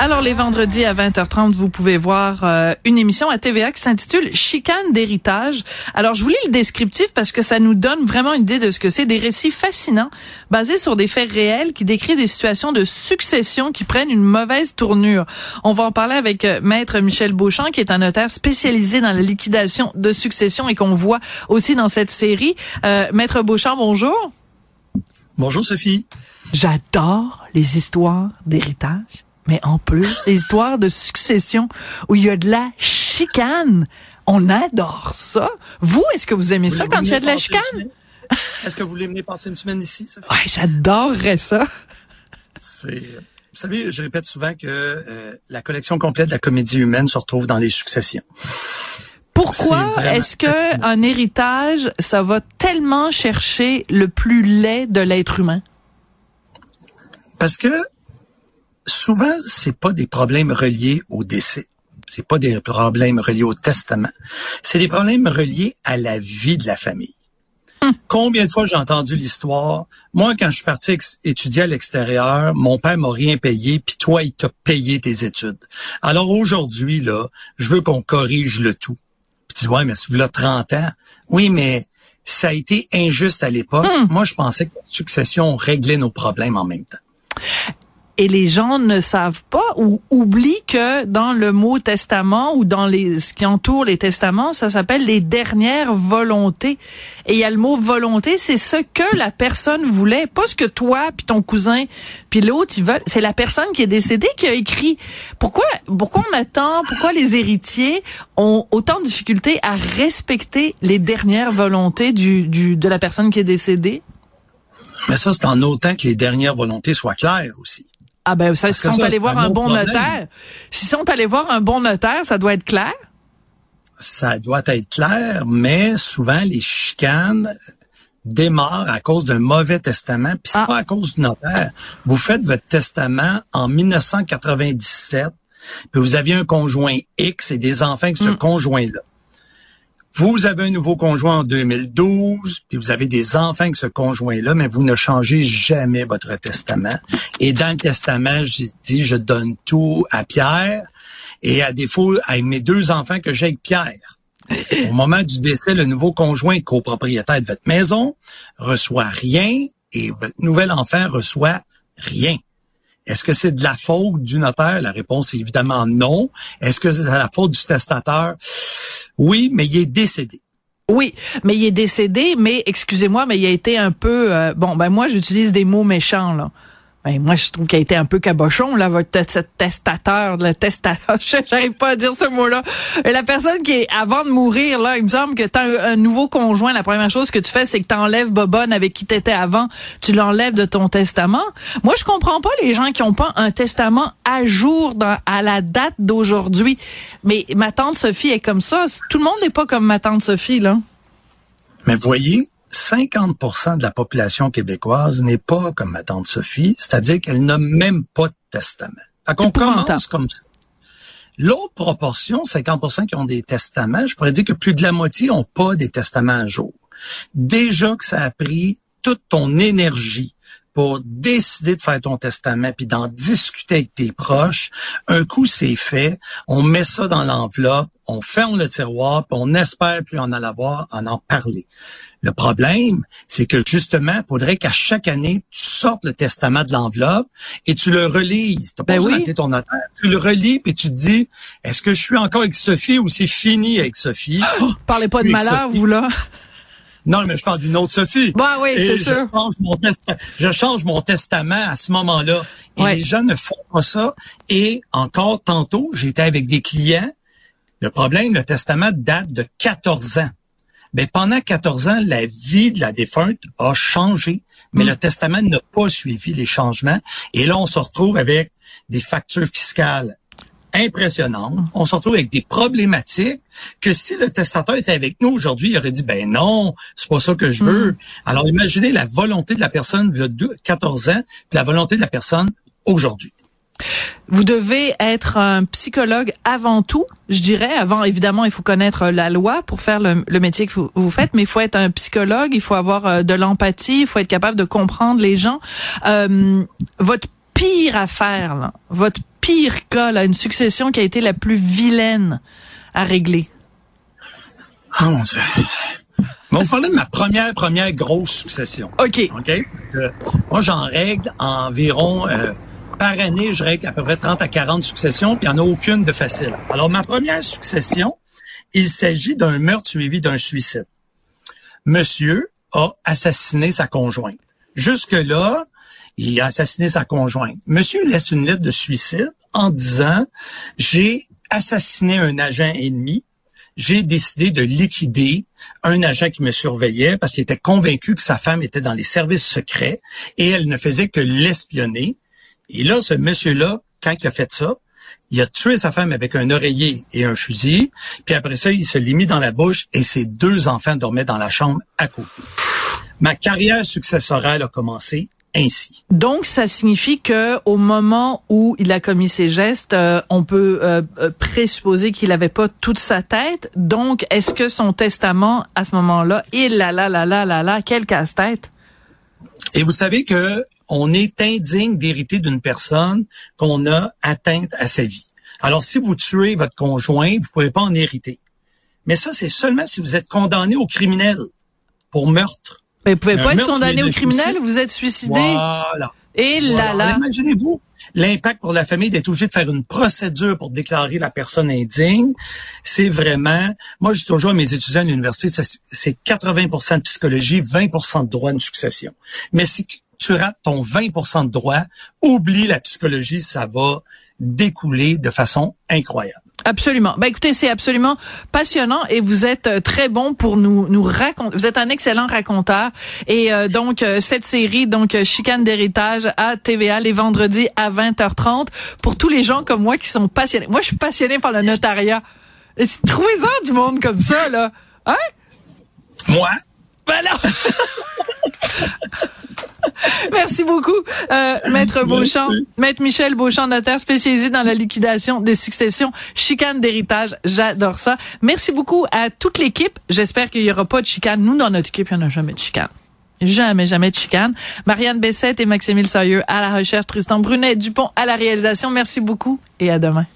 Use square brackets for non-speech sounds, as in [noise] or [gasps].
Alors, les vendredis à 20h30, vous pouvez voir euh, une émission à TVA qui s'intitule Chicane d'héritage. Alors, je vous lis le descriptif parce que ça nous donne vraiment une idée de ce que c'est. Des récits fascinants basés sur des faits réels qui décrivent des situations de succession qui prennent une mauvaise tournure. On va en parler avec euh, Maître Michel Beauchamp, qui est un notaire spécialisé dans la liquidation de succession et qu'on voit aussi dans cette série. Euh, Maître Beauchamp, bonjour. Bonjour, Sophie. J'adore les histoires d'héritage mais en plus, les histoires de succession où il y a de la chicane. On adore ça. Vous, est-ce que vous aimez ça quand il y a de la chicane? Est-ce que vous voulez venir passer une semaine ici? Ouais, j'adorerais ça. C'est, vous savez, je répète souvent que euh, la collection complète de la comédie humaine se retrouve dans les successions. Pourquoi est-ce que un héritage, ça va tellement chercher le plus laid de l'être humain? Parce que souvent, c'est pas des problèmes reliés au décès. C'est pas des problèmes reliés au testament. C'est des problèmes reliés à la vie de la famille. Hum. Combien de fois j'ai entendu l'histoire? Moi, quand je suis parti étudier à l'extérieur, mon père m'a rien payé, puis toi, il t'a payé tes études. Alors aujourd'hui, là, je veux qu'on corrige le tout. Puis tu dis, ouais, mais c'est là 30 ans. Oui, mais ça a été injuste à l'époque. Hum. Moi, je pensais que la succession réglait nos problèmes en même temps et les gens ne savent pas ou oublient que dans le mot testament ou dans les ce qui entoure les testaments, ça s'appelle les dernières volontés. Et il y a le mot volonté, c'est ce que la personne voulait, pas ce que toi puis ton cousin puis l'autre ils veulent. C'est la personne qui est décédée qui a écrit. Pourquoi pourquoi on attend Pourquoi les héritiers ont autant de difficultés à respecter les dernières volontés du, du de la personne qui est décédée? Mais ça, c'est en autant que les dernières volontés soient claires aussi. Ah ben, ça, s'ils sont allés voir un, bon notaire, s'ils sont allés voir un bon notaire, ça doit être clair? Ça doit être clair, mais souvent, les chicanes démarrent à cause d'un mauvais testament, puis c'est ah. pas à cause du notaire. Vous faites votre testament en 1997, puis vous aviez un conjoint X et des enfants avec ce hmm. conjoint-là. Vous avez un nouveau conjoint en 2012, puis vous avez des enfants avec ce conjoint-là, mais vous ne changez jamais votre testament. Et dans le testament, j'ai dit, je donne tout à Pierre, et à défaut, à mes deux enfants que j'ai avec Pierre. Au moment du décès, le nouveau conjoint copropriétaire de votre maison reçoit rien et votre nouvel enfant reçoit rien. Est-ce que c'est de la faute du notaire? La réponse est évidemment non. Est-ce que c'est de la faute du testateur? Oui, mais il est décédé. Oui, mais il est décédé, mais excusez-moi, mais il a été un peu euh, bon. Ben moi, j'utilise des mots méchants là. Ben, moi, je trouve qu'il a été un peu cabochon, là, votre testateur, le testateur, [laughs] j'arrive pas à dire ce mot-là. La personne qui est, avant de mourir, là, il me semble que t'as un, nouveau conjoint, la première chose que tu fais, c'est que t'enlèves Bobonne avec qui t'étais avant, tu l'enlèves de ton testament. Moi, je comprends pas les gens qui ont pas un testament à jour à la date d'aujourd'hui. Mais ma tante Sophie est comme ça. Tout le monde n'est pas comme ma tante Sophie, là. Mais voyez, 50% de la population québécoise n'est pas comme ma tante Sophie, c'est-à-dire qu'elle n'a même pas de testament. Fait qu'on commence comme ça. L'autre proportion, 50% qui ont des testaments, je pourrais dire que plus de la moitié n'ont pas des testaments à jour. Déjà que ça a pris toute ton énergie pour décider de faire ton testament puis d'en discuter avec tes proches, un coup c'est fait, on met ça dans l'enveloppe, on ferme le tiroir, puis on espère plus en avoir, en en parler. Le problème, c'est que justement, il faudrait qu'à chaque année, tu sortes le testament de l'enveloppe et tu le relises. Tu pas ben ton notaire. Tu le relis puis tu te dis, est-ce que je suis encore avec Sophie ou c'est fini avec Sophie? [gasps] parlez pas de malheur, vous là. Non, mais je parle d'une autre Sophie. Bah oui, c'est sûr. je change mon testament à ce moment-là. Et les gens ne font pas ça. Et encore tantôt, j'étais avec des clients. Le problème, le testament date de 14 ans. Mais pendant 14 ans, la vie de la défunte a changé, mais mm. le testament n'a pas suivi les changements. Et là, on se retrouve avec des factures fiscales impressionnantes. On se retrouve avec des problématiques que si le testateur était avec nous aujourd'hui, il aurait dit, ben non, c'est pas ça que je veux. Mm. Alors, imaginez la volonté de la personne de 14 ans, puis la volonté de la personne aujourd'hui. vous devez être un psychologue avant tout, je dirais. Avant, évidemment, il faut connaître la loi pour faire le, métier que vous, faites, mais il faut être un psychologue, il faut avoir euh, de l'empathie, il faut être capable de comprendre les gens. Euh, votre pire affaire, là, votre pire cas, là, une succession qui a été la plus vilaine à régler. Oh mon Dieu. On parler de ma première, première grosse succession. OK. OK? Euh, moi, j'en règle environ, euh, par année, je règle à peu près 30 à 40 successions, puis il n'y en a aucune de facile. Alors, ma première succession, il s'agit d'un meurtre suivi d'un suicide. Monsieur a assassiné sa conjointe. Jusque-là, il a assassiné sa conjointe. Monsieur laisse une lettre de suicide en disant, j'ai assassiné un agent ennemi, j'ai décidé de liquider un agent qui me surveillait parce qu'il était convaincu que sa femme était dans les services secrets et elle ne faisait que l'espionner. Et là, ce monsieur-là, quand il a fait ça, il a tué sa femme avec un oreiller et un fusil, puis après ça, il se l'est mis dans la bouche et ses deux enfants dormaient dans la chambre à côté. Ma carrière successorale a commencé ainsi. Donc, ça signifie que au moment où il a commis ces gestes, euh, on peut euh, euh, présupposer qu'il n'avait pas toute sa tête. Donc, est-ce que son testament, à ce moment-là, il là là là là là là, quel casse-tête? Et vous savez que on est indigne d'hériter d'une personne qu'on a atteinte à sa vie. Alors, si vous tuez votre conjoint, vous pouvez pas en hériter. Mais ça, c'est seulement si vous êtes condamné au criminel pour meurtre mais vous pouvez pas être condamné au criminel, vous êtes suicidé. Voilà. Et là là. Imaginez-vous l'impact pour la famille d'être obligé de faire une procédure pour déclarer la personne indigne. C'est vraiment, moi je dis toujours à mes étudiants à l'université, c'est 80% de psychologie, 20% de droit de succession. Mais si tu rates ton 20% de droit, oublie la psychologie, ça va découler de façon incroyable. Absolument. Ben écoutez, c'est absolument passionnant et vous êtes euh, très bon pour nous nous raconter. Vous êtes un excellent raconteur et euh, donc euh, cette série donc chicane d'héritage à TVA les vendredis à 20h30 pour tous les gens comme moi qui sont passionnés. Moi, je suis passionné par le notariat. Trouvez-en du monde comme ça là. Hein? Moi? Ben [laughs] Merci beaucoup, euh, Maître Beauchamp. Maître Michel Beauchamp, notaire spécialisé dans la liquidation des successions, chicane d'héritage. J'adore ça. Merci beaucoup à toute l'équipe. J'espère qu'il y aura pas de chicane. Nous, dans notre équipe, il n'y en a jamais de chicane. Jamais, jamais de chicane. Marianne Bessette et Maximile Sailleux à la recherche, Tristan Brunet Dupont à la réalisation. Merci beaucoup et à demain.